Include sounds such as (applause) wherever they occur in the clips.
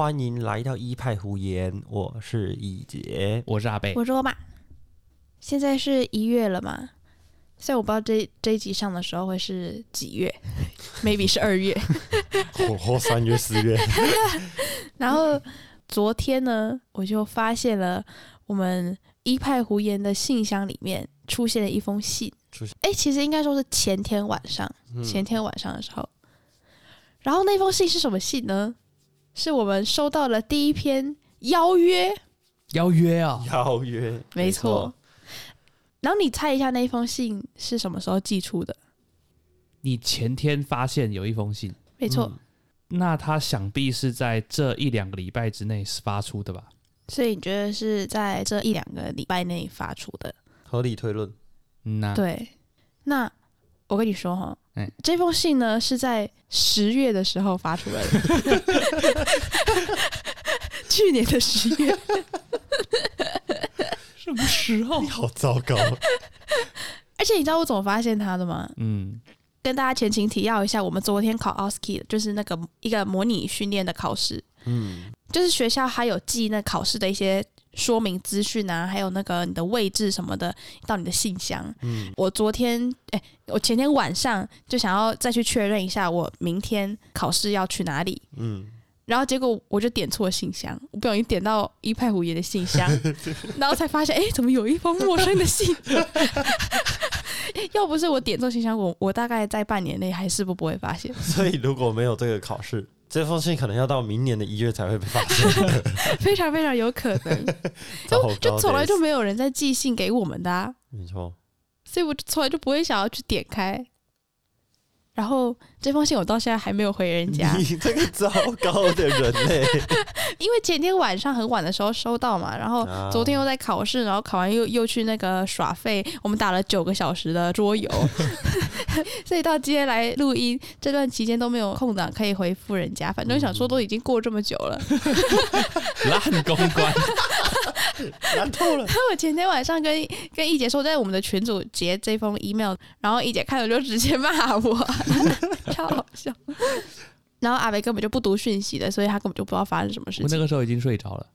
欢迎来到一派胡言，我是易杰。我是阿贝，我是欧巴，现在是一月了嘛，虽然我不知道这这一集上的时候会是几月，(laughs) maybe 是二月。(laughs) 火候三月四月，(laughs) 然后昨天呢，我就发现了我们一派胡言的信箱里面出现了一封信出现。哎，其实应该说是前天晚上，嗯前天晚上的时候。然后那封信是什么信呢？是我们收到了第一篇邀约，邀约啊，邀约，没错。然后你猜一下那封信是什么时候寄出的？你前天发现有一封信，没错，嗯那他想必是在这一两个礼拜之内发出的吧？所以你觉得是在这一两个礼拜内发出的？合理推论。嗯呐、对。那我跟你说哈，哎这封信呢是在十月的时候发出来的，(laughs) 去年的十月。什么时候你？好糟糕，而且你知道我怎么发现他的吗？嗯，跟大家前情提要一下，我们昨天考 OSCE，就是那个一个模拟训练的考试，嗯，就是学校还有寄那考试的一些说明资讯啊，还有那个你的位置什么的到你的信箱。嗯，我昨天哎、我前天晚上就想要再去确认一下我明天考试要去哪里，嗯，然后结果我就点错信箱，我不小心点到一派胡言的信箱，(laughs) 然后才发现哎、怎么有一封陌生的信？(laughs) 要不是我点错信箱，我我大概在半年内还是不不会发现，所以如果没有这个考试，这封信可能要到明年的一月才会被发现。(laughs) 非常非常有可能，(laughs) 糟糕就从来就的没有人在寄信给我们的、啊，没错，所以我就从来就不会想要去点开。然后这封信我到现在还没有回人家，(laughs) 你这个糟糕的人类，(laughs) 因为前天晚上很晚的时候收到嘛，然后啊。昨天又在考试，然后考完又又去那个耍废，我们打了九个小时的桌游，(laughs) 所以到今天来录音这段期间都没有空档可以回复人家。反正想说都已经过这么久了，烂公关，难透了。我前天晚上跟跟易姐说，在我们的群组截这封 email，然后易姐看了就直接骂我，(laughs) 超好笑。然后阿北根本就不读讯息的，所以他根本就不知道发生什么事情。我那。个时候已经睡着了，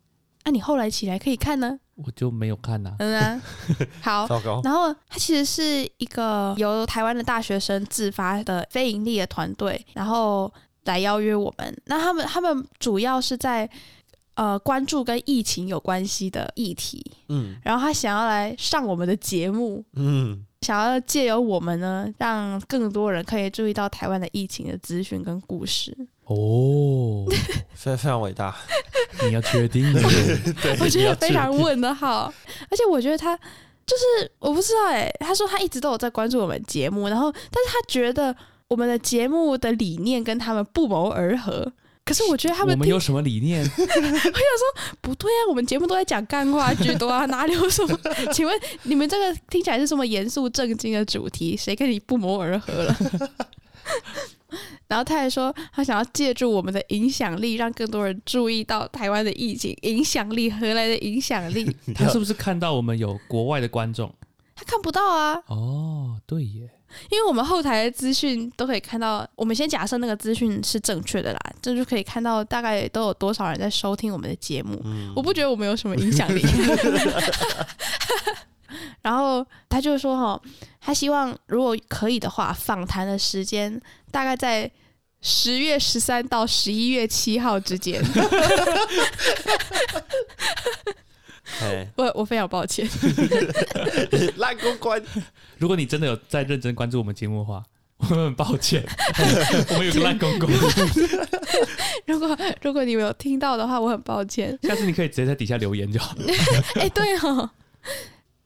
那、你后来起来可以看呢？我就没有看呐、嗯啊，(laughs) 好，糟糕，然后他其实是一个由台湾的大学生自发的非盈利的团队，然后来邀约我们。那他们他们主要是在呃关注跟疫情有关系的议题，嗯。然后他想要来上我们的节目，嗯，想要借由我们呢，让更多人可以注意到台湾的疫情的资讯跟故事。哦，非非常伟大。你要确定的，(laughs) (laughs) 对，我觉得非常问的好，而且我觉得他就是我不知道哎、他说他一直都有在关注我们节目，然后但是他觉得我们的节目的理念跟他们不谋而合。可是我觉得他们听我们有什么理念？(laughs) 我想说不对啊，我们节目都在讲干话居多啊，哪里有什么？请问你们这个听起来是什么严肃正经的主题？谁跟你不谋而合了？然后他还说，他想要借助我们的影响力，让更多人注意到台湾的疫情。影响力何来的影响力？(laughs) 他是不是看到我们有国外的观众？他看不到啊，哦，对耶，因为我们后台的资讯都可以看到。我们先假设那个资讯是正确的啦，这就可以看到大概都有多少人在收听我们的节目。嗯我不觉得我们有什么影响力。(laughs) 然后他就说哈，他希望如果可以的话，访谈的时间大概在十月十三到十一月七号之间。(laughs) 哎，(laughs) 我我非常抱歉，(laughs) 烂公关，如果你真的有在认真关注我们节目的话，我们很抱歉，(laughs) 我们有个烂公公，如果如果你没有听到的话，我很抱歉。下次你可以直接在底下留言就好了。哎、对哦。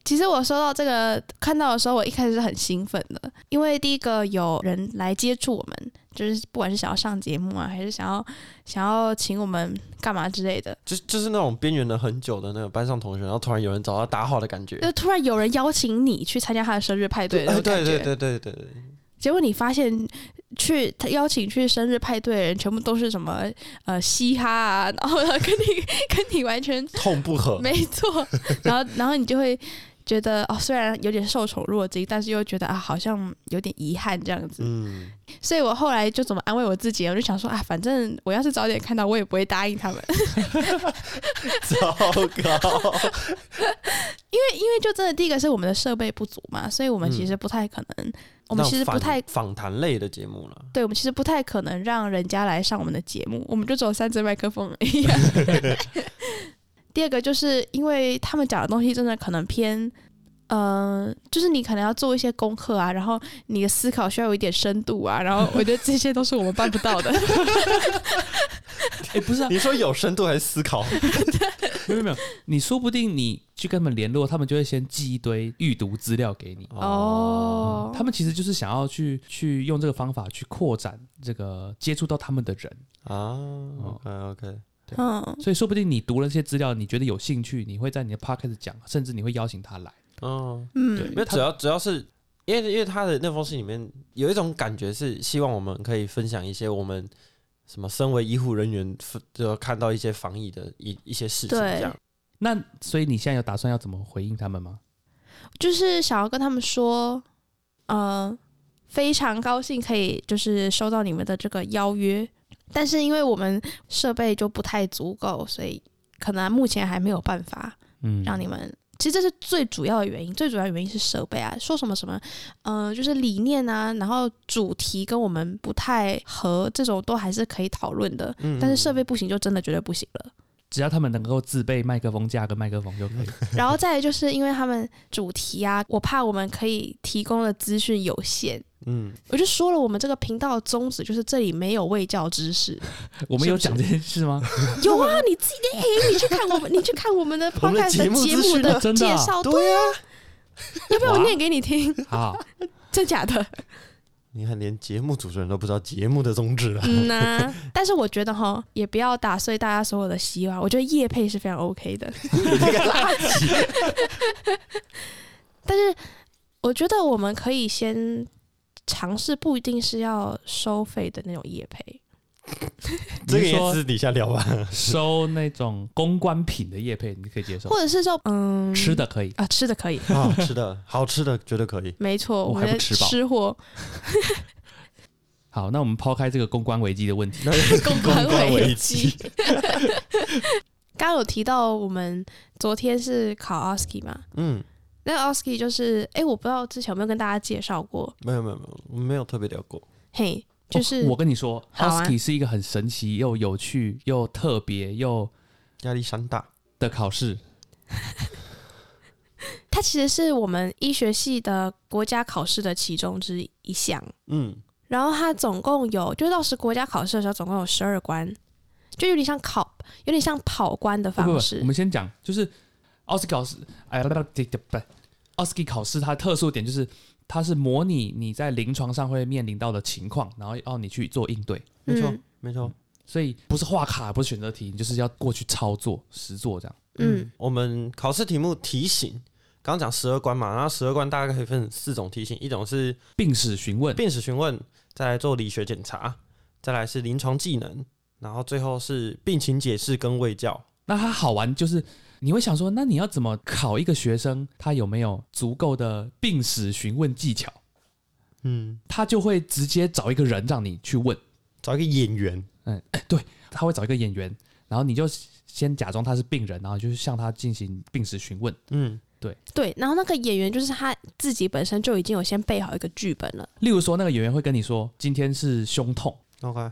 其实我收到这个看到的时候，我一开始是很兴奋的，因为第一个有人来接触我们，就是不管是想要上节目啊，还是想要想要请我们干嘛之类的，就就是那种边缘了很久的那个班上同学，然后突然有人找到打好的感觉。就突然有人邀请你去参加他的生日派对的。对对对对对对，结果你发现去他邀请去生日派对的人，全部都是什么呃嘻哈啊，然后 (laughs) 跟你跟你完全痛不合。没错，然后然后你就会觉得哦，虽然有点受宠若惊，但是又觉得啊，好像有点遗憾这样子。嗯，所以我后来就怎么安慰我自己，我就想说啊，反正我要是早点看到，我也不会答应他们，糟糕，因为因为就真的第一个是我们的设备不足嘛，所以我们其实不太可能，我们其实不太访访谈类的节目了。对，我们其实不太可能让人家来上我们的节目，我们就只有三支麦克风而已。(laughs) 第二个就是因为他们讲的东西真的可能偏，呃，就是你可能要做一些功课啊，然后你的思考需要有一点深度啊，然后 (laughs) 我觉得这些都是我们办不到的。(laughs) 哎、不是啊，你说有深度还是思考？(laughs) 没有没有，你说不定你去跟他们联络，他们就会先寄一堆预读资料给你。哦，他们其实就是想要去去用这个方法去扩展这个接触到他们的人，啊，OK OK，嗯，所以说不定你读了这些资料，你觉得有兴趣，你会在你的 podcast 讲，甚至你会邀请他来。嗯，嗯，对。因为主要主要是因为因为他的那封信里面有一种感觉是希望我们可以分享一些我们什么身为医护人员就看到一些防疫的一一些事情对这样。那所以你现在有打算要怎么回应他们吗？就是想要跟他们说，呃，非常高兴可以就是收到你们的这个邀约，但是因为我们设备就不太足够，所以可能目前还没有办法嗯，让你们。其实这是最主要的原因，最主要的原因是设备啊，说什么什么，呃，就是理念啊，然后主题跟我们不太合，这种都还是可以讨论的。嗯但是设备不行，就真的绝对不行了。只要他们能够自备麦克风架跟麦克风就可以。(laughs) 然后再来就是因为他们主题啊，我怕我们可以提供的资讯有限，嗯，我就说了，我们这个频道的宗旨就是这里没有卫教知识。(laughs) 我们有讲这件事吗？(laughs) 有啊，你自己哎、你去看我们，你去看我们的 (laughs) podcast 节目的介绍，对啊，要不要我念给你听？好，真假的？你看连节目主持人都不知道节目的宗旨了。嗯呐、但是我觉得哈，也不要打碎大家所有的希望。我觉得叶配是非常 OK 的，但是我觉得我们可以先尝试，不一定是要收费的那种叶配。(laughs) 这个也你是说私底下聊吧。收那种公关品的叶配，你可以接受或，者是说，嗯，吃的可以。啊，吃的可以，(laughs) 好吃的，好吃的绝对可以。没错，我我们的还不吃饱吃货 (laughs) 好，那我们抛开这个公关危机的问题，公关关危危机。刚刚有提到我们昨天是考 OSCE 嘛？嗯，那个 Oski 就是，哎、我不知道之前有没有跟大家介绍过，没有没有没有，我没有特别聊过。嘿，就是、哦我跟你说啊 o s k i 是一个很神奇又有趣又特别又压力山大，的考试。(laughs) 它其实是我们医学系的国家考试的其中之一项。嗯，然后它总共有，就到时国家考试的时候，总共有十二关，就有点像考，有点像跑关的不不不，方式我。们先讲，就是奥斯考试，哎，不不不，奥斯卡考试它特殊点就是它是模拟你在临床上会面临到的情况，然后要你去做应对，没错嗯没错。所以不是画卡，不是选择题，你就是要过去操作实做这样。嗯，我们考试题目题型，刚刚讲十二关嘛，然后十二关大概可以分四种题型，一种是病史询问，病史询问，再来做理学检查，再来是临床技能，然后最后是病情解释跟卫教。那它好玩就是你会想说，那你要怎么考一个学生，他有没有足够的病史询问技巧？嗯，他就会直接找一个人让你去问，找一个演员，嗯，对他会找一个演员，然后你就先假装他是病人，然后就是向他进行病史询问。嗯，对对。然后那个演员就是他自己本身就已经有先备好一个剧本了。例如说，那个演员会跟你说，今天是胸痛，OK，哎，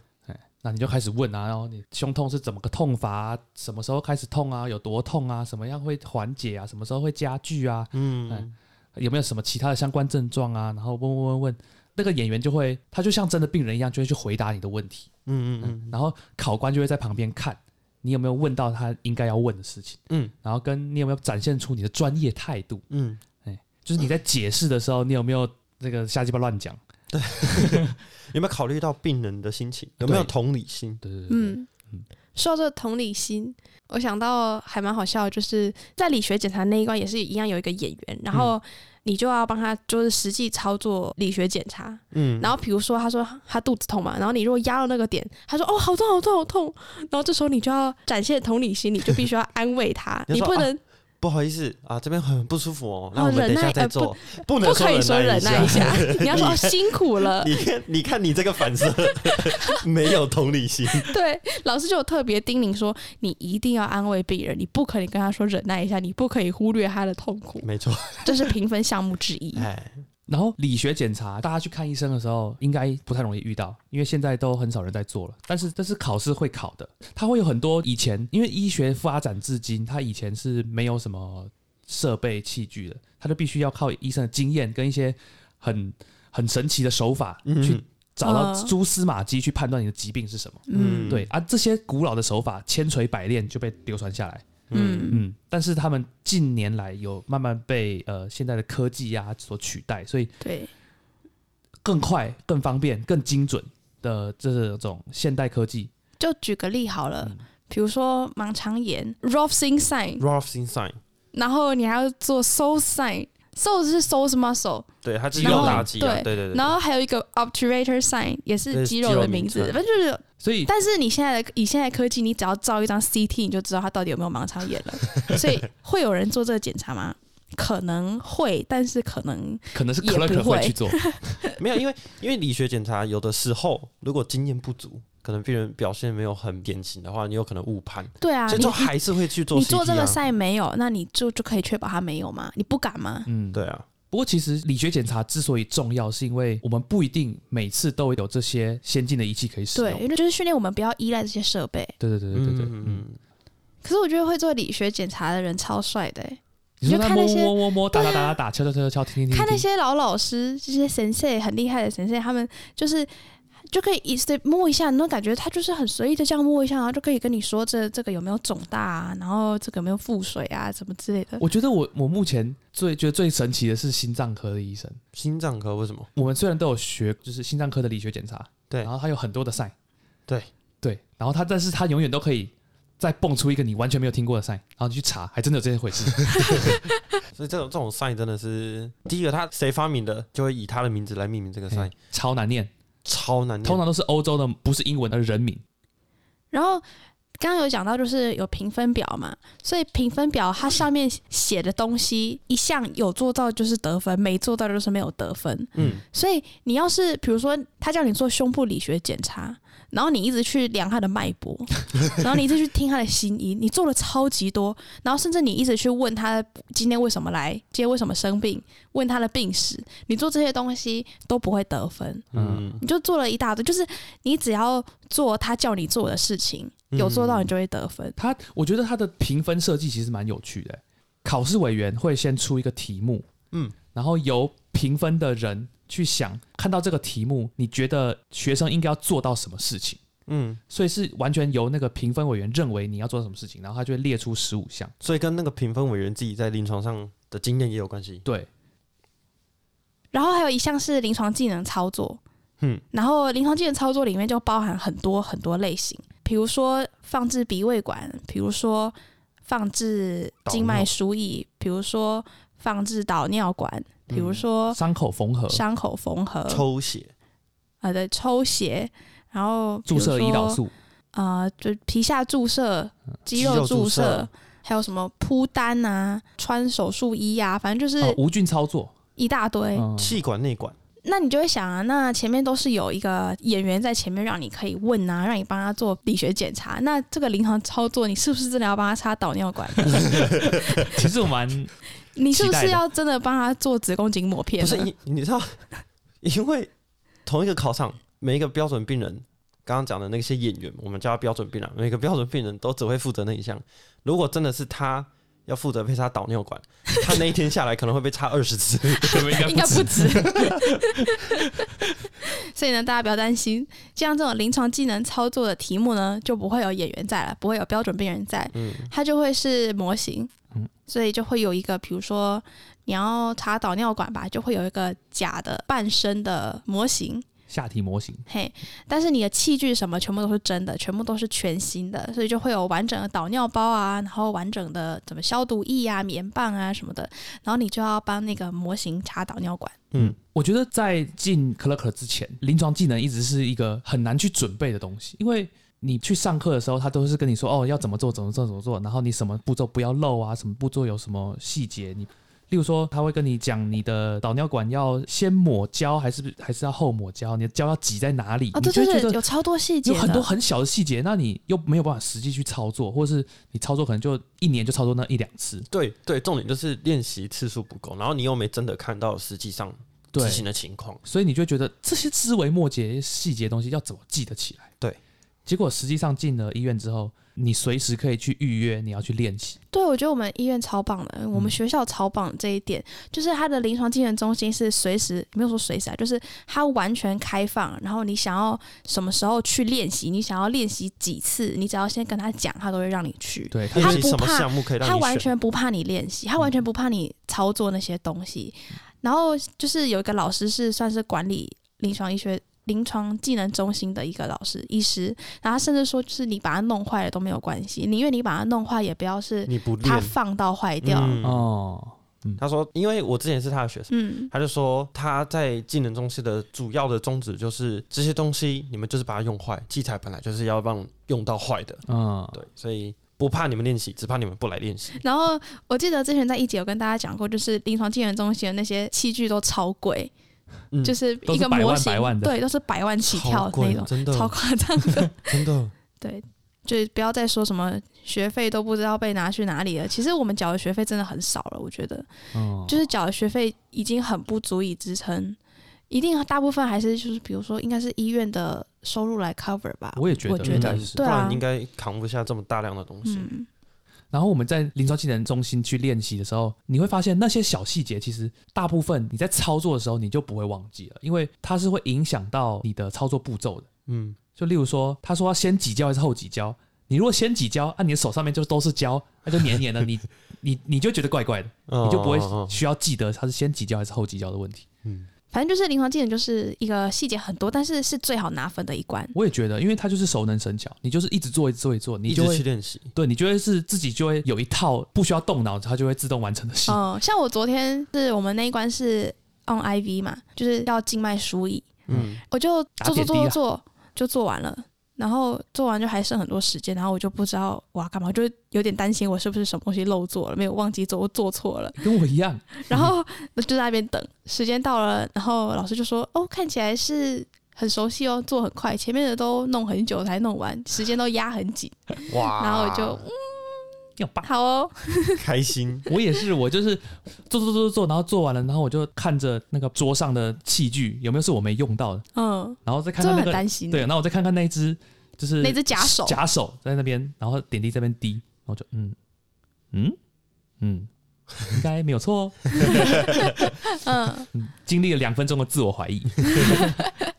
那你就开始问啊，然后你胸痛是怎么个痛法、啊？什么时候开始痛啊？有多痛啊？什么样会缓解啊？什么时候会加剧啊？嗯，有没有什么其他的相关症状啊？然后问问问问，那个演员就会，他就像真的病人一样，就会去回答你的问题。嗯嗯嗯，然后考官就会在旁边看你有没有问到他应该要问的事情，嗯然后跟你有没有展现出你的专业态度，嗯，哎就是你在解释的时候，你有没有那个瞎鸡巴乱讲？(laughs) 有没有考虑到病人的心情？有没有同理心？对对对对，嗯，说到这个同理心，我想到还蛮好笑，就是在理学检查那一关也是一样有一个演员，然后你就要帮他就是实际操作理学检查。嗯，然后比如说他说他肚子痛嘛，然后你如果压到那个点，他说哦好痛好痛好痛，然后这时候你就要展现同理心，你就必须要安慰他，(laughs) 你你不能不好意思啊，这边很不舒服哦，那哦我们等一下再做，不能不可以说忍耐一下。下，(laughs) 你要说哦 (laughs) 辛苦了。你看，你看你这个反射 (laughs) 没有同理心，对，老师就特别叮咛说，你一定要安慰病人，你不可以跟他说忍耐一下，你不可以忽略他的痛苦，没错。这是评分项目之一。哎，然后理学检查，大家去看医生的时候，应该不太容易遇到，因为现在都很少人在做了。但是这是考试会考的，它会有很多以前，因为医学发展至今，它以前是没有什么设备器具的，它就必须要靠医生的经验跟一些很很神奇的手法嗯去找到嗯蛛丝马迹，去判断你的疾病是什么。嗯对啊，这些古老的手法千锤百炼就被流传下来。嗯。嗯，但是他们近年来有慢慢被呃现在的科技呀、所取代，所以对，更快、更方便、更精准的这种现代科技。就举个例好了，嗯。比如说盲肠炎 （Rolfing sign），Rolf sign，然后你还要做 soul sign。Soul 是 soul muscle，对，它肌肉打击啊，对对对对。然后还有一个 obturator sign，也是是肌肉的名字，反正就是。所以但是你现在的以现在科技，你只要照一张 CT，你就知道他到底有没有盲肠炎了。(laughs) 所以会有人做这个检查吗？可能会，但是可能可能是也 clerk 不会会去做，(laughs) 没有，因为因为理学检查有的时候如果经验不足，可能病人表现没有很典型的话，你有可能误判，对啊，所以就还是会去做你做这个啊。赛没有，那你就就可以确保他没有吗？你不敢吗？嗯，对啊，不过其实理学检查之所以重要，是因为我们不一定每次都有这些先进的仪器可以使对，用。因为就是训练我们不要依赖这些设备。对对对对对对，嗯嗯。可是我觉得会做理学检查的人超帅的、欸，你说他摸就看那些摸摸摸打打打打打敲敲敲敲敲听听听，看那些老老师，这些神社很厉害的神社，他们就是就可以一随摸一下，你都感觉他就是很随意的这样摸一下，然后就可以跟你说这这个有没有肿大啊，然后这个有没有腹水啊，什么之类的。我觉得我我目前最觉得最神奇的是心脏科的医生。心脏科为什么？我们虽然都有学，就是心脏科的理学检查，对然后他有很多的 sign，对对，然后他但是他永远都可以再蹦出一个你完全没有听过的 sign，然后你去查，还真的有这些回事。(laughs) 所以这种这种 sign 真的是第一个，他谁发明的，就会以他的名字来命名这个 sign，超难念，超难念。通常都是欧洲的，不是英文，的人名。然后刚刚有讲到，就是有评分表嘛，所以评分表它上面写的东西，一项有做到就是得分，没做到就是没有得分。嗯，所以你要是比如说他叫你做胸部理学检查，然后你一直去量他的脉搏，(laughs) 然后你一直去听他的心音，你做了超级多，然后甚至你一直去问他今天为什么来，今天为什么生病，问他的病史，你做这些东西都不会得分，嗯，你就做了一大堆，就是你只要做他叫你做的事情，有做到你就会得分。他我觉得他的评分设计其实蛮有趣的。考试委员会先出一个题目，嗯，然后由评分的人去想，看到这个题目，你觉得学生应该要做到什么事情？嗯，所以是完全由那个评分委员认为你要做什么事情，然后他就会列出十五项。所以跟那个评分委员自己在临床上的经验也有关系。对，然后还有一项是临床技能操作，嗯，然后临床技能操作里面就包含很多很多类型，比如说放置鼻胃管，比如说放置静脉输液，比如说放置导尿管，比如说伤口缝合、伤口缝合，抽血，呃对抽血，然后注射胰岛说素，呃，就皮下注射、肌肉注注射。射，还有什么铺单啊、穿手术衣啊，反正就是哦，无菌操作，一大堆。嗯，气管内管，那你就会想啊，那前面都是有一个演员在前面，让你可以问啊，让你帮他做理学检查。那这个临床操作，你是不是真的要帮他插导尿管？(laughs) 其实我蛮你是不是要真的帮他做子宫颈抹片？不是你你知道，(laughs) 因为同一个考场，每一个标准病人，刚刚讲的那些演员，我们叫他标准病人，每个标准病人都只会负责那一项。如果真的是他要负责被插导尿管，他那一天下来可能会被插二十次。应该不止。(laughs) 所以呢，大家不要担心，像这种临床技能操作的题目呢，就不会有演员在了，不会有标准病人在，嗯。它就会是模型。嗯，所以就会有一个，比如说你要插导尿管吧，就会有一个假的半身的模型，下体模型，嘿，但是你的器具什么全部都是真的，全部都是全新的，所以就会有完整的导尿包啊，然后完整的怎么消毒液啊、棉棒啊什么的，然后你就要帮那个模型插导尿管。嗯，我觉得在进 clerk 之前，临床技能一直是一个很难去准备的东西，因为你去上课的时候，他都是跟你说哦要怎么做怎么做怎么做，然后你什么步骤不要漏啊，什么步骤有什么细节，你例如说他会跟你讲你的导尿管要先抹胶还是还是要后抹胶，你的胶要挤在哪里，哦，对对对，你就会觉得有超多细节，有很多很小的细节，那你又没有办法实际去操作，或者是你操作可能就一年就操作那一两次，对对，重点就是练习次数不够，然后你又没真的看到实际上对。执行的情况。所以你就会觉得这些枝微末节、细节的东西要怎么记得起来？对，结果实际上进了医院之后，你随时可以去预约，你要去练习。对，我觉得我们医院超棒的，我们学校超棒这一点，就是它的临床技能中心是随时没有说随时啊，就是它完全开放，然后你想要什么时候去练习，你想要练习几次，你只要先跟他讲，他都会让你去。对，他不怕什么项目可以让他完？全不怕你练习，他完全不怕你操作那些东西。然后就是有一个老师是算是管理临床医学、临床技能中心的一个老师医师，然后甚至说，就是你把它弄坏了都没有关系，宁愿你把它弄坏，也不要是你不练，它放到坏掉。嗯。哦，他说，因为我之前是他的学生。嗯。他就说他在技能中心的主要的宗旨就是这些东西你们就是把它用坏，器材本来就是要让用到坏的，嗯，对，所以不怕你们练习，只怕你们不来练习。然后我记得之前在一节有跟大家讲过，就是临床技能中心的那些器具都超贵，嗯就是一个模型，对，都是百万起跳的那种，真的超夸张的。(laughs) 真的，(laughs) 对，就是不要再说什么学费都不知道被拿去哪里了。其实我们缴的学费真的很少了，我觉得，哦，就是缴的学费已经很不足以支撑，一定大部分还是就是比如说应该是医院的收入来 cover 吧。我也觉得对啊应该扛不下这么大量的东西。嗯，然后我们在临床技能中心去练习的时候，你会发现那些小细节，其实大部分你在操作的时候你就不会忘记了，因为它是会影响到你的操作步骤的。嗯，就例如说，他说要先挤胶还是后挤胶，你如果先挤胶，啊，你的手上面就都是胶，那就黏黏的，你 (laughs) 你你就觉得怪怪的，你就不会哦需要记得它是先挤胶还是后挤胶的问题。反正就是临床技能就是一个细节很多，但是是最好拿分的一关。我也觉得，因为它就是熟能生巧，你就是一直做，一直做，一直做，你就会去练习。对你就会是自己就会有一套不需要动脑，它就会自动完成的戏。嗯，像我昨天是我们那一关是 on IV 嘛，就是要静脉输液，嗯，我就做做做做做就做完了，然后做完就还剩很多时间，然后我就不知道我要干嘛，我就有点担心我是不是什么东西漏做了，没有忘记做，我做错了，跟我一样，然后就在那边等，时间到了，然后老师就说：“哦，看起来是很熟悉哦，做很快，前面的都弄很久才弄完，时间都压很紧。(laughs) ”哇，然后我就嗯要棒。好哦，(laughs) 开心。我也是，我就是做做做做做，然后做完了，然后我就看着那个桌上的器具有没有是我没用到的，嗯，然后再看看那个担心，对，然后我再看看那一只就是那只假手。假手在那边，然后点滴这边滴，然后就嗯。嗯？嗯，应该没有错哦。(laughs) 嗯，嗯经历了两分钟的自我怀疑，(laughs)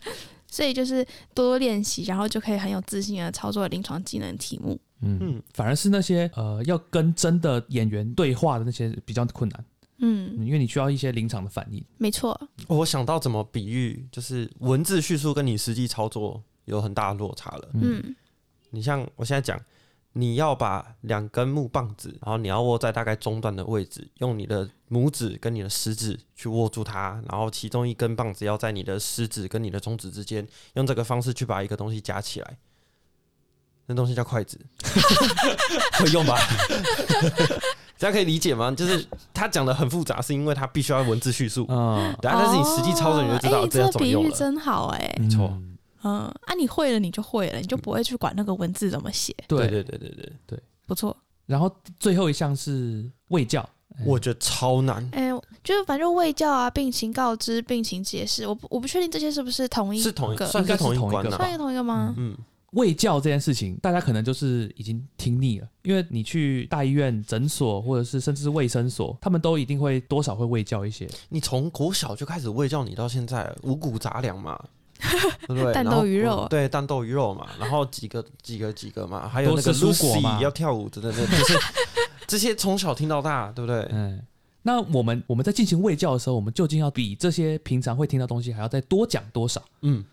所以就是多多练习，然后就可以很有自信的操作临床技能题目。嗯，嗯，反而是那些呃要跟真的演员对话的那些比较困难，嗯，因为你需要一些临场的反应。没错，我想到怎么比喻，就是文字叙述跟你实际操作有很大的落差了。嗯。你像我现在讲，你要把两根木棒子，然后你要握在大概中段的位置，用你的拇指跟你的食指去握住它，然后其中一根棒子要在你的食指跟你的中指之间，用这个方式去把一个东西夹起来。那东西叫筷子，会用吧？这样可以理解吗？就是他讲的很复杂，是因为他必须要文字叙述，嗯，对啊，但是你实际操作你就知道这要个比喻怎么用了。真好哎、没错嗯，啊，你会了你就会了，你就不会去管那个文字怎么写，对。对对对对对，不错。然后最后一项是卫教，哎。我觉得超难，哎、就是反正卫教啊，病情告知、病情解释，我不我不确定这些是不是同一是同一个，算应该是同一个算一个同一个吗？嗯，卫教这件事情，大家可能就是已经听腻了，因为你去大医院、诊所，或者是甚至是卫生所，他们都一定会多少会卫教一些。你从国小就开始喂教你到现在五谷杂粮嘛，(laughs) 对不对？蛋 (laughs) 然后豆鱼肉嗯对，蛋豆鱼肉嘛，(laughs) 然后几个几个几个嘛，还有那个蔬果要跳舞的那个，就是这些从小听到大，对不对？嗯，那我们我们在进行卫教的时候，我们究竟要比这些平常会听到东西还要再多讲多少？嗯，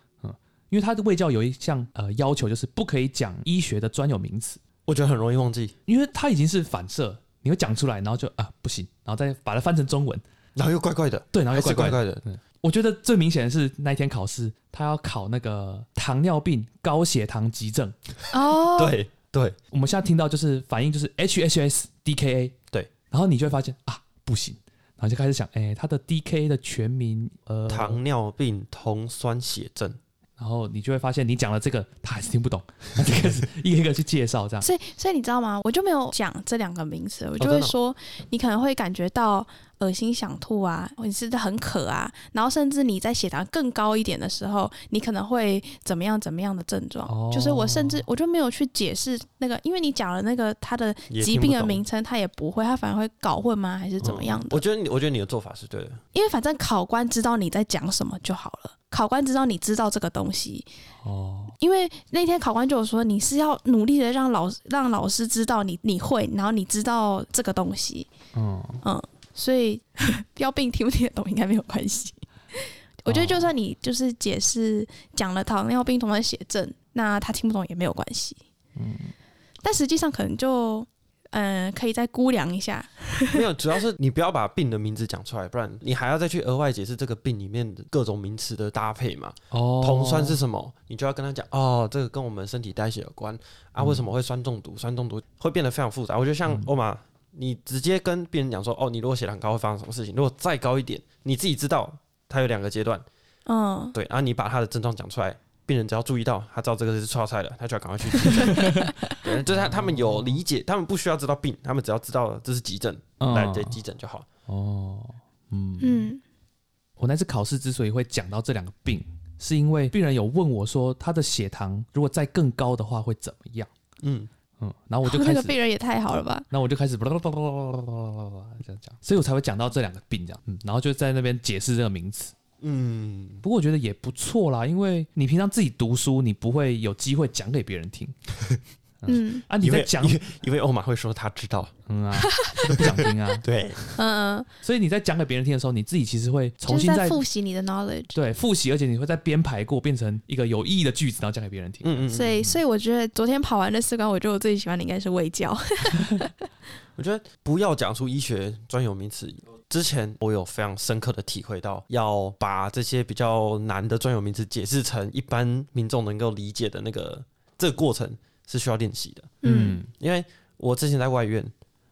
因为他的卫教有一项呃要求，就是不可以讲医学的专有名词，我觉得很容易忘记，因为它已经是反射，你会讲出来，然后就啊不行，然后再把它翻成中文，然后又怪怪的，对，然后又怪怪的。怪怪的，我觉得最明显的是那一天考试，他要考那个糖尿病高血糖急症。哦，，(laughs) 对对，我们现在听到就是反应就是 HHS DKA，对，然后你就会发现啊不行，然后就开始想，哎，他的 DKA 的全名呃，糖尿病酮酸血症。然后你就会发现你讲了这个他还是听不懂，他就开始一个一个去介绍这样。所以所以你知道吗？我就没有讲这两个名词，我就会说，你可能会感觉到恶心、想吐啊，或者是很渴啊，然后甚至你在血糖更高一点的时候，你可能会怎么样怎么样的症状。哦就是我甚至我就没有去解释那个，因为你讲了那个他的疾病的名称，他也不会，他反而会搞混吗？还是怎么样的？我觉得你，我觉得你的做法是对的。因为反正考官知道你在讲什么就好了，考官知道你知道这个东西，哦，因为那天考官就有说，你是要努力的让老让老师知道你你会，然后你知道这个东西，嗯，嗯，所以 (laughs) 标病听不听得懂应该没有关系。我觉得就算你就是解释讲了糖尿病同的血症，那他听不懂也没有关系。嗯，但实际上可能就嗯、可以再估量一下。没有，主要是你不要把病的名字讲出来，不然你还要再去额外解释这个病里面的各种名词的搭配嘛。哦，酮酸是什么？你就要跟他讲哦，这个跟我们身体代谢有关啊。为什么会酸中毒？酸中毒会变得非常复杂。我觉得像欧玛，你直接跟病人讲说哦，你如果血糖高会发生什么事情？如果再高一点，你自己知道它有两个阶段，嗯，对，然后你把他的症状讲出来，病人只要注意到，他知道这个是超菜了，他就要赶快去急诊。(laughs) 对，就是他他们有理解，他们不需要知道病，他们只要知道这是急诊，来这急诊就好。哦，嗯嗯我那次考试之所以会讲到这两个病，是因为病人有问我说，他的血糖如果再更高的话会怎么样？嗯，嗯，然后我就 (laughs) 开始，那个病人也太好了吧？那我就开始这样讲，所以我才会讲到这两个病这样，嗯，然后就在那边解释这个名词。嗯，不过我觉得也不错啦，因为你平常自己读书，你不会有机会讲给别人听嗯啊。你因为在讲，因为欧玛会说他知道，嗯啊，(laughs) 不想听啊。(laughs) 对，嗯，嗯所以你在讲给别人听的时候，你自己其实会重新再复习你的 knowledge。对复习，而且你会再编排过，变成一个有意义的句子，然后讲给别人听。嗯嗯，所以，所以我觉得昨天跑完的四关，我觉得我最喜欢的应该是微教。(laughs) 我觉得不要讲出医学专有名词。之前我有非常深刻的体会到，要把这些比较难的专有名词解释成一般民众能够理解的那个这个过程是需要练习的。嗯因为我之前在外院，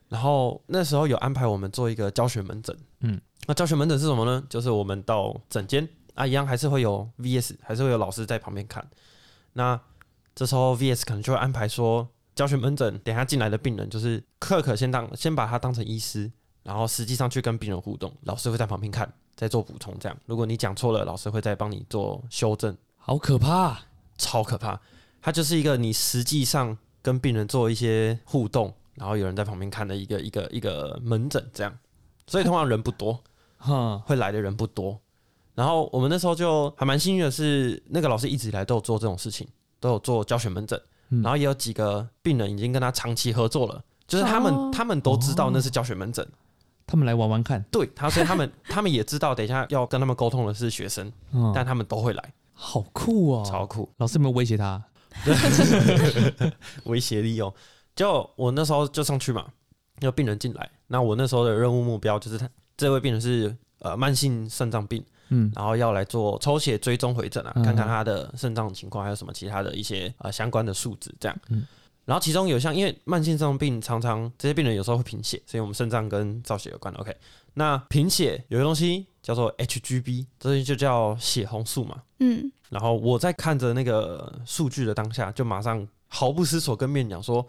然后那时候有安排我们做一个教学门诊。嗯，那教学门诊是什么呢？就是我们到诊间啊，一样还是会有 VS，还是会有老师在旁边看。那这时候 VS 可能就会安排说，教学门诊等下进来的病人，就是课可先当先把他当成医师，然后实际上去跟病人互动，老师会在旁边看，再做补充。这样，如果你讲错了，老师会再帮你做修正。好可怕、啊！超可怕。它就是一个你实际上跟病人做一些互动，然后有人在旁边看的一个一个一个门诊这样，所以通常人不多，(laughs) 哈，会来的人不多。然后我们那时候就还蛮幸运的是，那个老师一直以来都有做这种事情，都有做教学门诊，嗯然后也有几个病人已经跟他长期合作了，就是他们、哦他们都知道那是教学门诊，他们来玩玩看，对他，所以他们 (laughs) 他们也知道，等一下要跟他们沟通的是学生，嗯，但他们都会来，好酷哦！超酷。老师有没有威胁他？(laughs) 威胁利用。就我那时候就上去嘛，有病人进来，那我那时候的任务目标就是他这位病人是呃慢性肾脏病，嗯然后要来做抽血追踪回诊啊，嗯看看他的肾脏情况，还有什么其他的一些呃相关的数值这样。嗯然后其中有像因为慢性肾脏病常常这些病人有时候会贫血，所以我们肾脏跟造血有关。OK，那贫血有个东西叫做 HGB，这东西就叫血红素嘛。嗯，然后我在看着那个数据的当下，就马上毫不思索跟病人讲说：“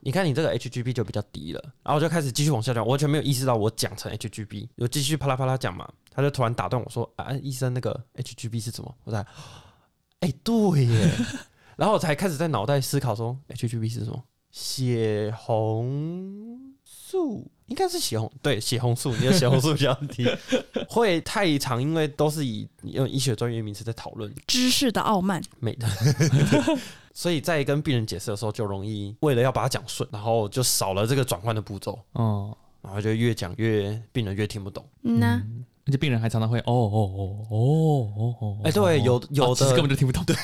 你看你这个 HGB 就比较低了。”然后我就开始继续往下讲，完全没有意识到我讲成 HGB，我继续啪啦啪啦讲嘛，他就突然打断我说：“啊，医生，那个 HGB 是什么？”我在，哎、对耶，(laughs) 然后我才开始在脑袋思考说 HGB 是什么？血红素应该是血红，对，血红素，你的血红素比较低，(laughs) 会太长，因为都是以用医学专业名词在讨论。知识的傲慢。美的，(laughs) 所以在跟病人解释的时候，就容易为了要把它讲顺，然后就少了这个转换的步骤，哦，然后就越讲越病人越听不懂。嗯呐、而且病人还常常会哦哦哦哦哦哦，哎对有有的根本就听不懂。对，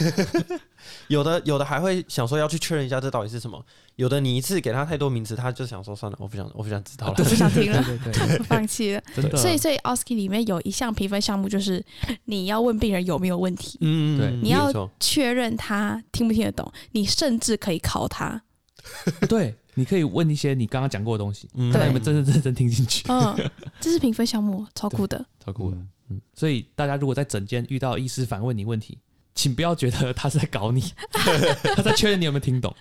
(laughs) 有的有的还会想说要去确认一下这到底是什么，有的你一次给他太多名词，他就想说算了，我不想我不想知道了。我不想听了对对对，(laughs) 放弃了。真的。所以，所以 OSCE 里面有一项评分项目，就是你要问病人有没有问题，嗯，对你要确认他听不听得懂，你甚至可以考他。对，你可以问一些你刚刚讲过的东西，嗯看他有没有真真正正听进去，嗯，(laughs) 这是评分项目，超酷的。超酷的。嗯嗯，所以大家如果在诊间遇到医师反问你问题，请不要觉得他是在搞你，(laughs) 他在确认你有没有听懂。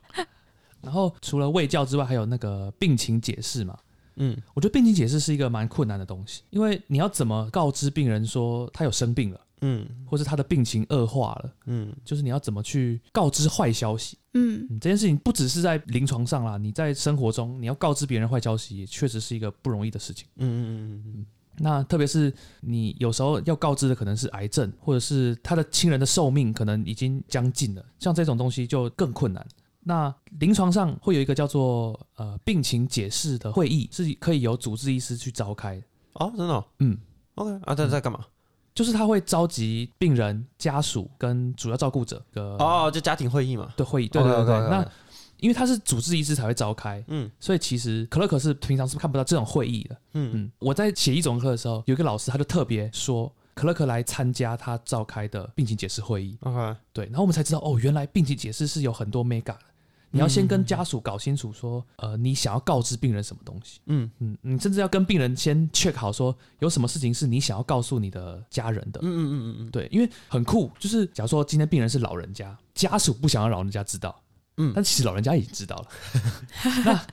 然后除了卫教之外，还有那个病情解释嘛。嗯我觉得病情解释是一个蛮困难的东西，因为你要怎么告知病人说他有生病了，嗯或是他的病情恶化了，嗯就是你要怎么去告知坏消息。嗯，嗯，这件事情不只是在临床上啦，你在生活中你要告知别人坏消息，也确实是一个不容易的事情。嗯嗯嗯嗯嗯那特别是你有时候要告知的可能是癌症，或者是他的亲人的寿命可能已经将近了，像这种东西就更困难。那临床上会有一个叫做呃病情解释的会议，是可以由主治医师去召开。哦，真的哦嗯，，OK 啊，在在干嘛？就是他会召集病人家属跟主要照顾者的哦，就家庭会议嘛。对会议。对对对那因为他是主治医师才会召开，嗯所以其实可乐可是平常是看不到这种会议的。嗯嗯，我在写一种课的时候，有一个老师他就特别说，可乐可来参加他召开的病情解释会议。，OK，对，然后我们才知道哦，原来病情解释是有很多 mega 的。你要先跟家属搞清楚说，呃，你想要告知病人什么东西。嗯嗯，你甚至要跟病人先 check 好说，有什么事情是你想要告诉你的家人的。嗯嗯嗯嗯对，因为很酷，就是假如说今天病人是老人家，家属不想要老人家知道，嗯但其实老人家已经知道了。(laughs) 那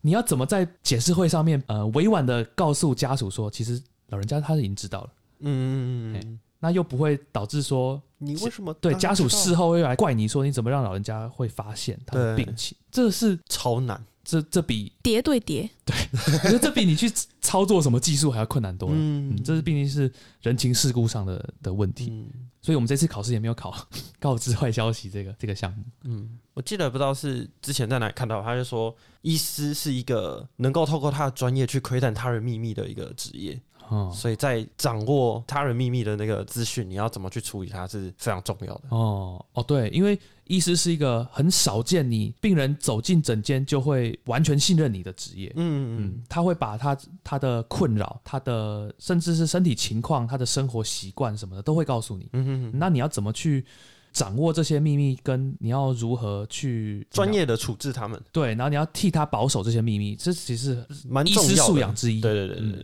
你要怎么在解释会上面，呃，委婉的告诉家属说，其实老人家他已经知道了，嗯嗯嗯，那又不会导致说，你为什么对家属事后又来怪你说，你怎么让老人家会发现他的病情？这是超难？这这比叠对叠，我觉得这比你去操作什么技术还要困难多了。嗯嗯，这是毕竟是人情世故上的的问题，嗯所以我们这次考试也没有考告知坏消息这个这个项目。嗯，我记得不知道是之前在哪里看到，他就说医师是一个能够透过他的专业去窥探他人秘密的一个职业，哦所以在掌握他人秘密的那个资讯，你要怎么去处理它是非常重要的。哦哦，对，因为医师是一个很少见，你病人走进诊间就会完全信任你的职业。嗯嗯嗯，他会把他他的困扰、他的甚至是身体情况、他的生活习惯什么的都会告诉你。嗯嗯嗯，那你要怎么去掌握这些秘密，跟你要如何去专业的处置他们对，然后你要替他保守这些秘密，这其实蛮医师重要。素养之一。对对对对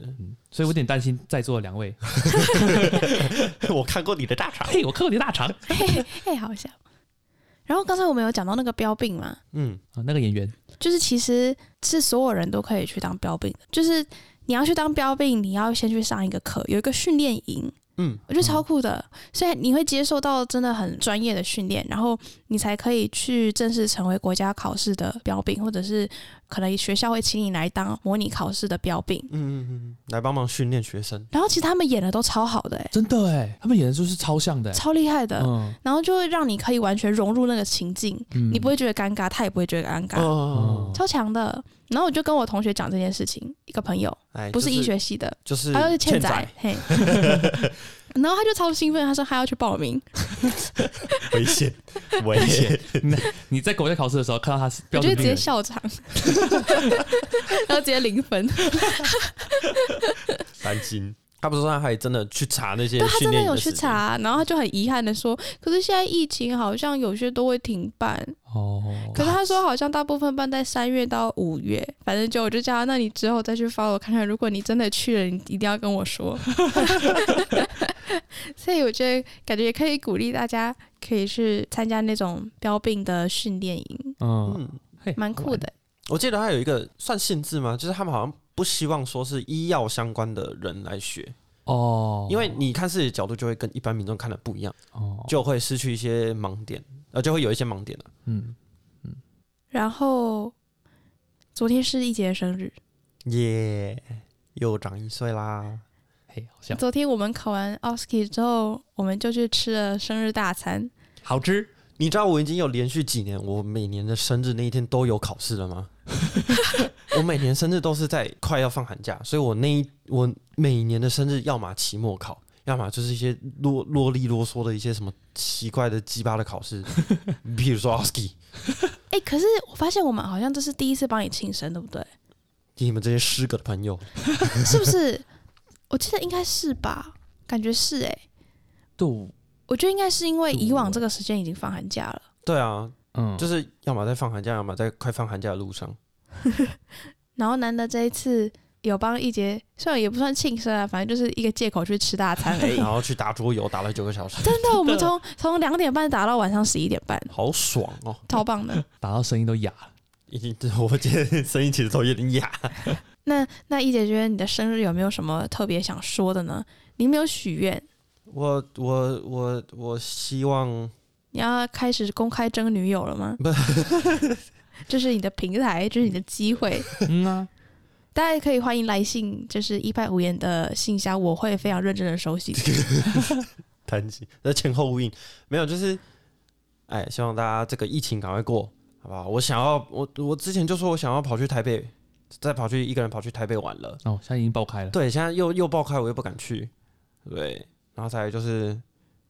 所以我有点担心在座的两位。(laughs) 我看过你的大肠。嘿，我看过你的大肠 (laughs) 嘿嘿嘿，好笑。然后刚才我们有讲到那个标病嘛，嗯啊，那个演员就是其实是所有人都可以去当标兵的，就是你要去当标兵，你要先去上一个课，有一个训练营，嗯我觉得超酷的。所以你会接受到真的很专业的训练，然后你才可以去正式成为国家考试的标兵，或者是可能学校会请你来当模拟考试的标兵。嗯嗯嗯，来帮忙训练学生。然后其实他们演的都超好的、欸，真的哎，他们演的就是超像的欸，超厉害的。嗯，然后就会让你可以完全融入那个情境，嗯你不会觉得尴尬，他也不会觉得尴尬，哦，超强的。然后我就跟我同学讲这件事情，一个朋友哎，不是医学系的，就是他就是欠仔仔，，嘿。(laughs) (laughs) 然后他就超兴奋，他说他要去报名，危 (laughs) 险危险。(laughs) 你在国家考试的时候看到他是我就直接笑场，(laughs) 然后直接零分。担心。他不是说他还真的去查那些对他训真的有去查，然后他就很遗憾的说，可是现在疫情好像有些都会停办，哦，可是他说好像大部分办在三月到五月，反正就我就叫他，那你之后再去 follow 看看，如果你真的去了，你一定要跟我说。(laughs) 所以我觉得感觉也可以鼓励大家可以去参加那种标兵的训练营，嗯，蛮酷。的。我记得他有一个算限制吗？就是他们好像不希望说是医药相关的人来学，哦，因为你看事情的角度就会跟一般民众看的不一样，哦，就会失去一些盲点，呃，就会有一些盲点了。嗯嗯，然后昨天是一杰的生日，耶、又长一岁啦！嘿，好像昨天我们考完 OSCE 之后，我们就去吃了生日大餐。好吃，你知道我已经有连续几年，我每年的生日那一天都有考试了吗？(laughs) 我每年生日都是在快要放寒假，所以我那一我每年的生日要么期末考，要么就是一些啰啰里啰嗦的一些什么奇怪的鸡巴的考试，(laughs) 比如说 OSCE，哎、可是我发现我们好像这是第一次帮你庆生，对不对？你们这些失格的朋友，(laughs) 是不是？我记得应该是吧，感觉是哎、对，我觉得应该是因为以往这个时间已经放寒假了，对啊，嗯，就是要么在放寒假，要么在快放寒假的路上。(laughs) 然后难得这一次有帮一杰，虽然也不算庆生啊，反正就是一个借口去吃大餐而已然。后去打桌游，打了九个小时，真的，我们从从两点半打到晚上十一点半，好爽哦！超棒的。(laughs) 打到声音都哑了。已经，我今天声音其实都有点哑。那那一姐觉得你的生日有没有什么特别想说的呢？你没有许愿，我我我我希望你要开始公开征女友了吗？不 (laughs) (laughs) 这是你的平台，这是你的机会，(laughs) 嗯啊，大家可以欢迎来信，就是一派无言的信箱，我会非常认真的收信。弹琴，那前后呼应，没有，就是，哎，希望大家这个疫情赶快过，好不好？我想要，我我之前就说我想要跑去台北，再跑去一个人跑去台北玩了，哦，现在已经爆开了。对，现在又又爆开，我又不敢去，对，然后再来就是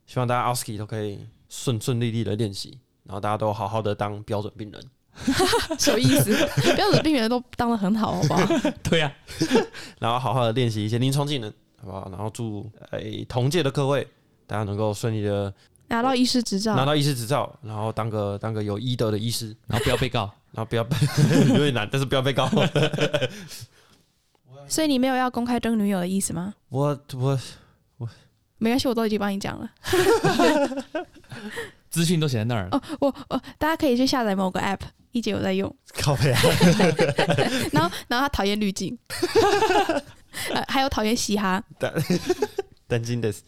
希望大家 OSCE 都可以顺顺利利的练习，然后大家都好好的当标准病人，(laughs) 什么意思？标准病人都当的很好，好不好？(laughs) 对啊，(laughs) 然后好好的练习一些临床技能，好不好？然后祝哎同届的各位大家能够顺利的拿到医师执照，拿到医师执照，然后当个当个有医德的医师，然后不要被告。然后不要被 (laughs) 有点难，但是不要被告。(laughs) 所以你没有要公开征女友的意思吗？我我我没关系，我都已经帮你讲了。(laughs) 资讯都写在那儿了。哦，我我大家可以去下载某个 app，一姐有在用，靠背啊，然后然后他讨厌滤镜，呃，还有讨厌嘻哈，担心的是，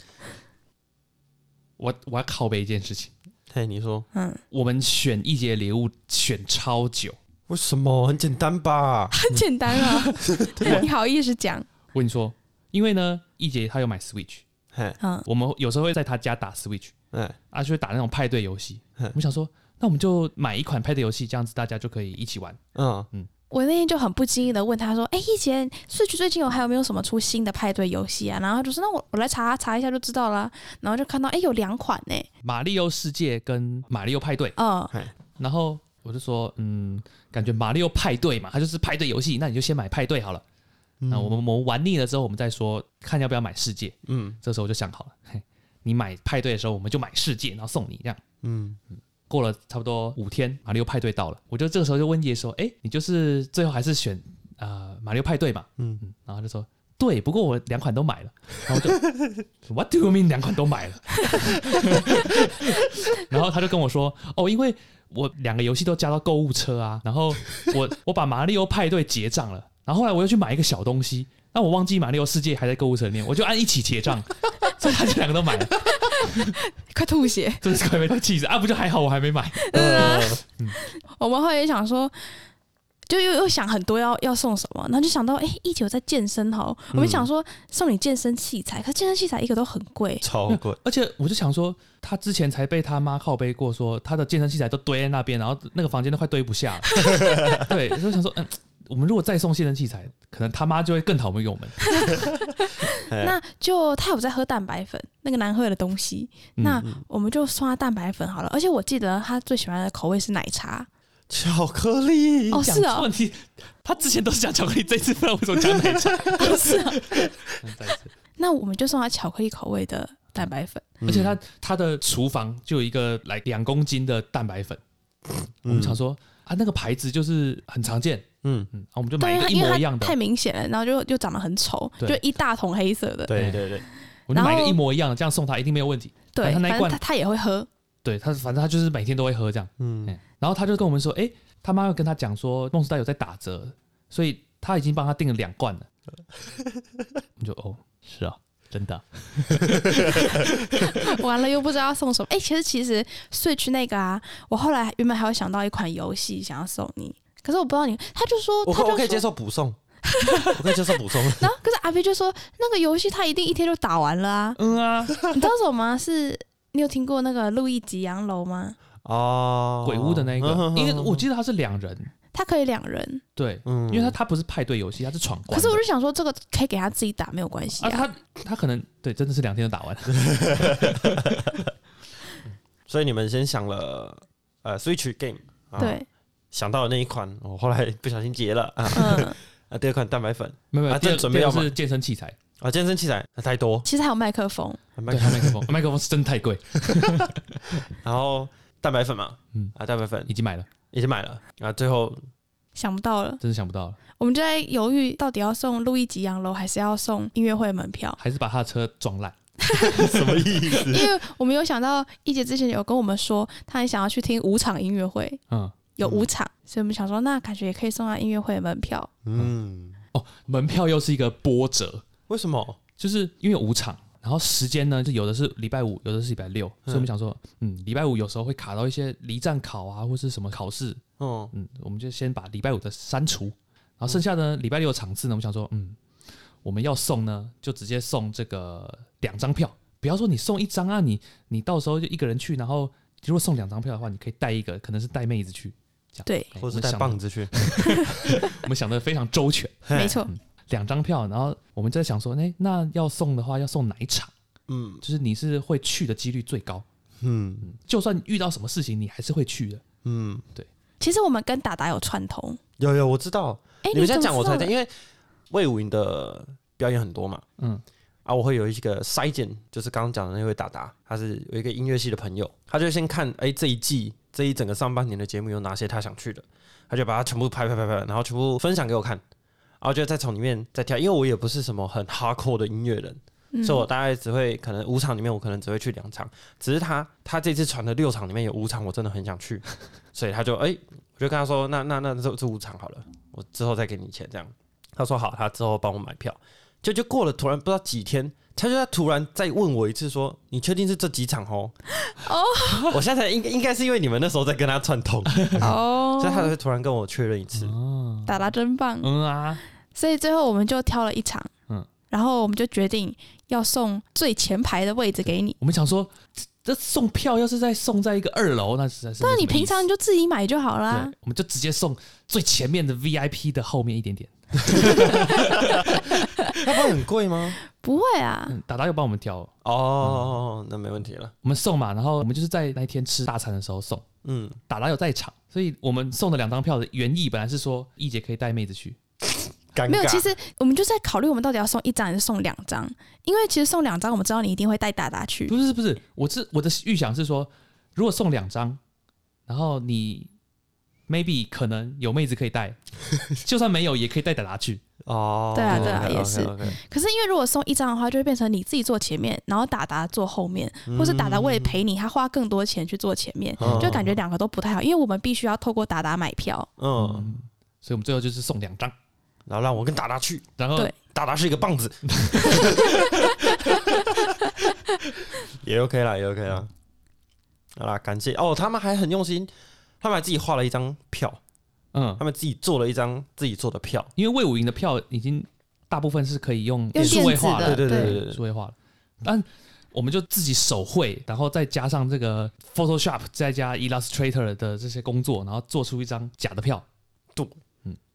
我我要拷贝一件事情，嘿，你说嗯，我们选一节礼物选超久。为什么？很简单吧？很简单啊，(laughs) 你好意思讲？我跟你说，因为呢，一杰他有买 Switch，嘿，嗯，我们有时候会在他家打 Switch，嗯，啊，就会打那种派对游戏。嗯我们想说，那我们就买一款派对游戏，这样子大家就可以一起玩。嗯嗯，我那天就很不经意的问他说：“哎、一姐，Switch 最近有还有没有什么出新的派对游戏啊？”然后他就说：“那我我来查查一下就知道了。”然后就看到哎、有两款呢、马里奥世界跟马里奥派对，嗯，然后我就说，嗯，感觉马里奥派对嘛，它就是派对游戏，那你就先买派对好了。那我们我们玩腻了之后，我们再说看要不要买世界。嗯这时候我就想好了，嘿，你买派对的时候，我们就买世界，然后送你这样。嗯，过了差不多五天，马里奥派对到了，我就这个时候就问叶说：“哎，你就是最后还是选呃马里奥派对嘛？”嗯嗯，然后他就说：“对，不过我两款都买了。(laughs) ”然后我就 What do you mean 两款都买了？(laughs) 然后他就跟我说：“哦，因为我两个游戏都加到购物车啊，然后我 (laughs) 我把马里奥派对结账了，然后后来我又去买一个小东西。”那我忘记马里奥世界还在购物车里面，我就按一起结账，所以他就两个都买了，(laughs) 快吐血！真是快被他气死啊！不就还好我还没买，(laughs) 呃，我们后来也想说，就又又想很多要要送什么，然后就想到，哎、一姐有在健身好，我们想说送你健身器材，可是健身器材一个都很贵，超贵，(laughs) 而且我就想说，他之前才被他妈靠背过，说他的健身器材都堆在那边，然后那个房间都快堆不下了。对，我就想说，嗯，我们如果再送健身器材，可能他妈就会更讨厌我们。哎那就他有在喝蛋白粉，那个难喝的东西，嗯那我们就送他蛋白粉好了。而且我记得他最喜欢的口味是奶茶，巧克力，哦，讲是哦，错问题，他之前都是讲巧克力，这次不知道为什么讲奶茶。(laughs) 哦是哦，嗯再一次那我们就送他巧克力口味的蛋白粉。嗯。而且他他的厨房就有一个来两公斤的蛋白粉，我们想说啊，那个牌子就是很常见，嗯，嗯，然后我们就对，买一个一模一样的太，明显了，然后就又长得很丑，就一大桶黑色的。对对对，我们就买一个一模一样的，这样送他一定没有问题。对，他那一罐他他也会喝。对他，反正他就是每天都会喝这样。嗯嗯，然后他就跟我们说，哎、他妈又跟他讲说，梦时代有在打折，所以他已经帮他订了两罐了。(laughs) 我就哦，是啊，真的。啊、(laughs) 完了又不知道要送什么。哎、其实其实 Switch 那个啊，我后来原本还有想到一款游戏想要送你，可是我不知道你，他就说他就说我可我可以接受补送，(laughs) 我可以接受补送，(laughs) 然后可是阿飞就说那个游戏他一定一天就打完了啊，嗯啊，你知道什么吗？是你有听过那个路易吉洋楼吗？哦，鬼屋的那个，嗯。因为我记得他是两人，他可以两人，对，嗯，因为他他不是派对游戏，他是闯关。可是我就想说，这个可以给他自己打没有关系啊，啊。他他可能对，真的是两天就打完了。(laughs) 所以你们先想了呃 Switch game，啊、对，想到了那一款，我、后来不小心结了。啊。嗯，(laughs) 啊，第二款蛋白粉。没有没有，啊第二这准备要是健身器材，啊，健身器材那太多，其实还有麦克风，麦克风，(laughs) 麦克风是真的太贵，然后蛋白粉嘛，嗯。啊，蛋白粉。已经买了，已经买了啊，最后想不到了。真是想不到了，我们就在犹豫，到底要送路易吉洋楼，还是要送音乐会门票？还是把他的车撞烂。(laughs) 什么意思？(laughs) 因为我们有想到，一姐之前有跟我们说，她很想要去听五场音乐会，嗯，有五场，所以我们想说，那感觉也可以送她音乐会的门票。嗯，哦，门票又是一个波折，为什么？就是因为五场，然后时间呢，就有的是礼拜五，有的是礼拜六，所以我们想说，嗯，礼拜五有时候会卡到一些离站考啊，或是什么考试，嗯嗯，我们就先把礼拜五的删除，然后剩下的礼拜六的场次呢，我们想说，嗯，我们要送呢，就直接送这个两张票，不要说你送一张啊，你你到时候就一个人去，然后如果送两张票的话，你可以带一个，可能是带妹子去，这样，对，哎或者是带棒子去？我们想的非常周全，没错，两张票，然后我们在想说，哎、那要送的话，要送哪一场？嗯。就是你是会去的几率最高，嗯。就算遇到什么事情，你还是会去的。嗯，对。其实我们跟达达有串通。有有，我知道。哎，你们这样怎么知道的？讲我才知道，因为魏武营的表演很多嘛，嗯，啊，我会有一个筛检，就是刚刚讲的那位达达，他是有一个音乐系的朋友，他就先看，哎、这一季这一整个上半年的节目有哪些他想去的，他就把它全部拍拍拍拍，然后全部分享给我看，然后就再从里面再挑，因为我也不是什么很 hardcore 的音乐人，嗯所以我大概只会可能五场里面我可能只会去两场，只是他他这次传的六场里面有五场我真的很想去，(laughs) 所以他就哎、我就跟他说，那那那这这五场好了，我之后再给你钱这样。他说好，他之后帮我买票。就就过了，突然不知道几天，他就在突然再问我一次说，你确定是这几场哦？哦，(laughs) 我现在应该应该是因为你们那时候在跟他串通，哦 (laughs) 所以他才会突然跟我确认一次。哦，达达真棒。嗯啊，所以最后我们就挑了一场，嗯然后我们就决定要送最前排的位置给你。我们想说，这这送票要是再送在一个二楼，那实在是。那你平常就自己买就好啦对。，我们就直接送最前面的 VIP 的后面一点点。那不会很贵吗？不会啊，嗯，达达又帮我们挑，哦，那没问题了。我们送嘛，然后我们就是在那一天吃大餐的时候送。嗯，达达有在场，所以我们送的两张票的原意本来是说一姐可以带妹子去，尴尬。没有。其实我们就在考虑，我们到底要送一张还是送两张？因为其实送两张，我们知道你一定会带达达去。不是不是，我是我的预想是说，如果送两张，然后你 maybe 可能有妹子可以带，(laughs) 就算没有也可以带达达去。哦，对啊对啊也是可是因为如果送一张的话，就会变成你自己坐前面，然后达达坐后面，或是达达为了陪你，他花更多钱去坐前面，嗯就感觉两个都不太好。因为我们必须要透过达达买票。嗯，嗯，所以我们最后就是送两张，然后让我跟达达去，然后对。达达是一个棒子，(laughs) 也 OK 啦，也 OK 啦。好啦，感谢。哦，他们还很用心，他们还自己画了一张票，嗯。他，们自己做了一张自己做的票。因为魏武营的票已经大部分是可以用用数位化的对对对对对对数位化了，但我们就自己手绘，然后再加上这个 Photoshop，再加 Illustrator 的这些工作，然后做出一张假的票。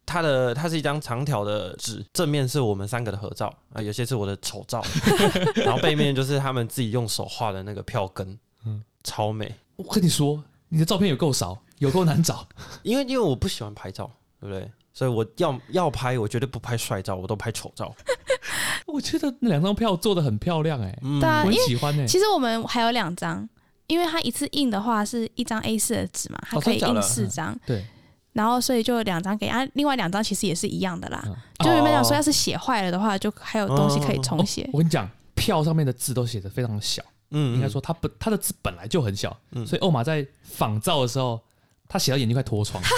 它的它是一张长条的纸，正面是我们三个的合照啊，有些是我的丑照，(laughs) 然后背面就是他们自己用手画的那个票根，嗯嗯，超美。我跟你说，你的照片有够少，有够难找。(laughs) 因为因为我不喜欢拍照，对不对？所以我要要拍，我绝对不拍帅照，我都拍丑照。(laughs) 我觉得那两张票做的很漂亮、哎、嗯对啊，我很喜欢哎、其实我们还有两张，因为它一次印的话是一张 A 四的纸嘛，它可以印四张，对，然后所以就两张给啊，另外两张其实也是一样的啦。嗯就原本想哦说，要是写坏了的话，就还有东西可以重写。我跟你讲，票上面的字都写的非常小，嗯应该说它本它的字本来就很小，嗯所以欧玛在仿照的时候，他写到眼睛快脱窗。(laughs)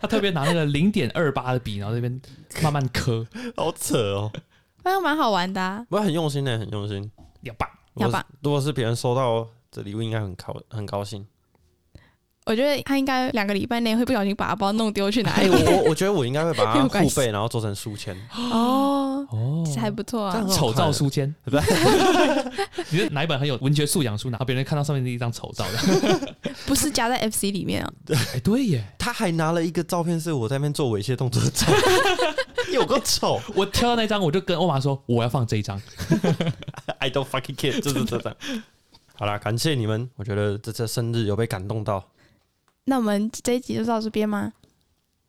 他特别拿那个零点二八的笔，然后这边慢慢刻，好扯哦，那样蛮好玩的、啊。不过很用心呢，很用心。要棒。要棒如果是别人收到这礼物，应该很高很高兴。我觉得他应该两个礼拜内会不小心把它包弄丢去哪哎、里。我我我觉得我应该会把它 (laughs) 没有关系护背，然后做成书签。哦，哦，哦其实还不错啊。丑照书签，不 (laughs) 对 (laughs) 你是哪一本很有文学素养书，然后别人看到上面是一张丑照的？不是夹在 FC 里面啊。哎，对耶，他还拿了一个照片，是我在那边做猥亵动作的照片，有个丑我挑到那张，我就跟欧玛说我要放这一张。，I don't fucking care，就是这张。好啦，感谢你们，我觉得这次生日有被感动到，那我们这一集就到这边吗？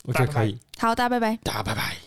我觉得可以。好大家拜拜。大家拜拜。